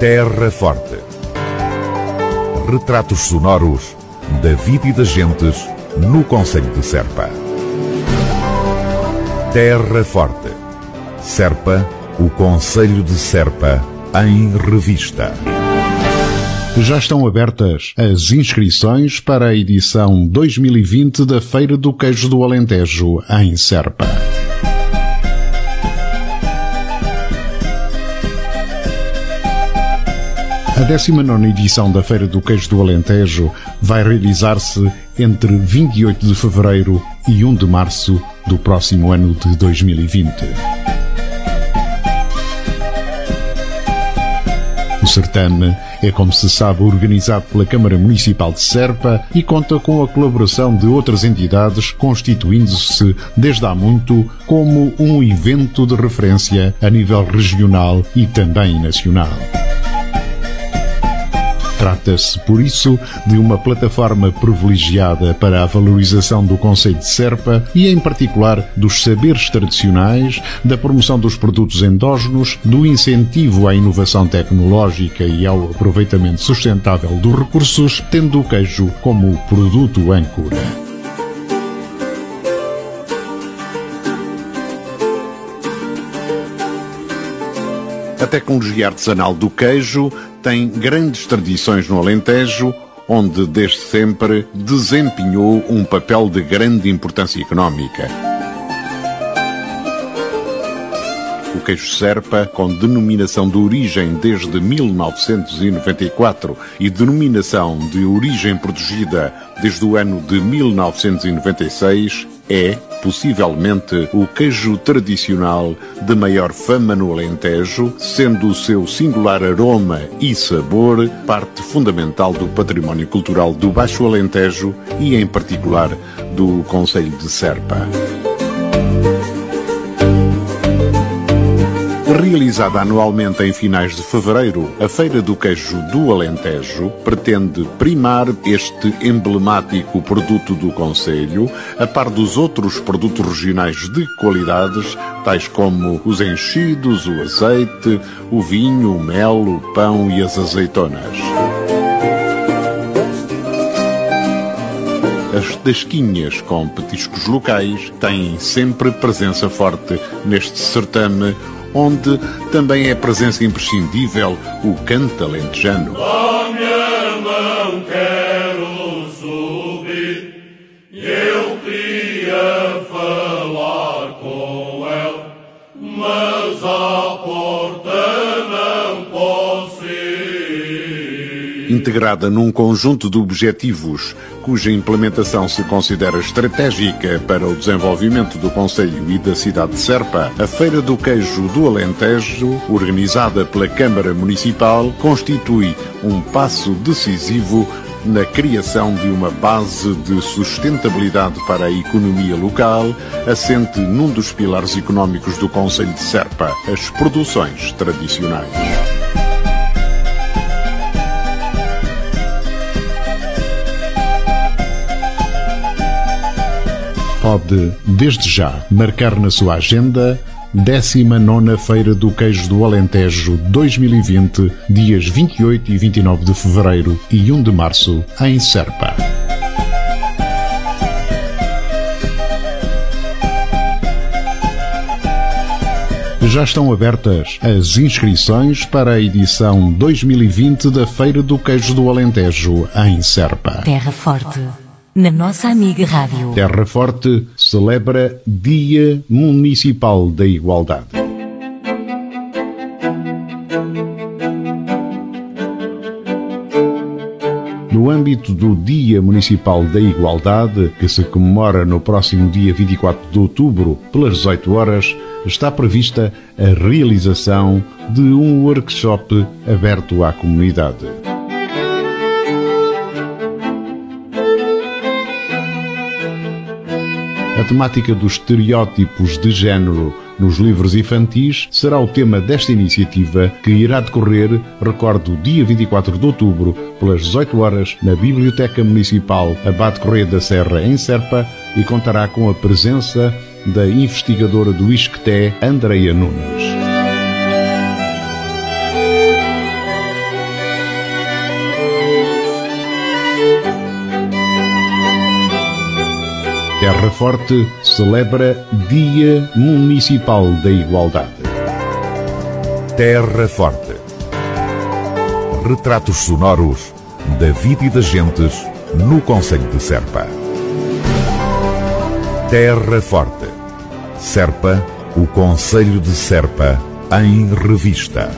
Terra Forte. Retratos sonoros da vida e das gentes no Conselho de Serpa. Terra Forte. Serpa, o Conselho de Serpa, em revista. Já estão abertas as inscrições para a edição 2020 da Feira do Queijo do Alentejo, em Serpa. A 19 edição da Feira do Queijo do Alentejo vai realizar-se entre 28 de fevereiro e 1 de março do próximo ano de 2020. O certame é, como se sabe, organizado pela Câmara Municipal de Serpa e conta com a colaboração de outras entidades, constituindo-se desde há muito como um evento de referência a nível regional e também nacional. Trata-se, por isso, de uma plataforma privilegiada para a valorização do conceito de Serpa e, em particular, dos saberes tradicionais, da promoção dos produtos endógenos, do incentivo à inovação tecnológica e ao aproveitamento sustentável dos recursos, tendo o queijo como produto âncora. A tecnologia artesanal do queijo tem grandes tradições no Alentejo, onde desde sempre desempenhou um papel de grande importância económica. Queijo Serpa, com denominação de origem desde 1994 e denominação de origem protegida desde o ano de 1996, é, possivelmente, o queijo tradicional de maior fama no Alentejo, sendo o seu singular aroma e sabor parte fundamental do património cultural do Baixo Alentejo e, em particular, do Conselho de Serpa. Realizada anualmente em finais de fevereiro, a Feira do Queijo do Alentejo pretende primar este emblemático produto do Conselho, a par dos outros produtos regionais de qualidades, tais como os enchidos, o azeite, o vinho, o mel, o pão e as azeitonas. As tasquinhas com petiscos locais têm sempre presença forte neste certame onde também é presença imprescindível o canto alentejano. Minha mão quero Integrada num conjunto de objetivos cuja implementação se considera estratégica para o desenvolvimento do Conselho e da cidade de Serpa, a Feira do Queijo do Alentejo, organizada pela Câmara Municipal, constitui um passo decisivo na criação de uma base de sustentabilidade para a economia local, assente num dos pilares económicos do Conselho de Serpa, as produções tradicionais. Pode, desde já, marcar na sua agenda 19 Feira do Queijo do Alentejo 2020, dias 28 e 29 de fevereiro e 1 de março, em Serpa. Já estão abertas as inscrições para a edição 2020 da Feira do Queijo do Alentejo, em Serpa. Terra Forte na nossa amiga Rádio. Terra Forte celebra Dia Municipal da Igualdade. No âmbito do Dia Municipal da Igualdade, que se comemora no próximo dia 24 de outubro, pelas 18 horas, está prevista a realização de um workshop aberto à comunidade. A temática dos estereótipos de género nos livros infantis será o tema desta iniciativa que irá decorrer, recordo, dia 24 de outubro, pelas 18 horas, na Biblioteca Municipal Abate Correia da Serra, em Serpa, e contará com a presença da investigadora do ISCTE, Andreia Nunes. Terra Forte celebra Dia Municipal da Igualdade. Terra Forte. Retratos sonoros da vida e das gentes no Conselho de Serpa. Terra Forte. Serpa, o Conselho de Serpa, em revista.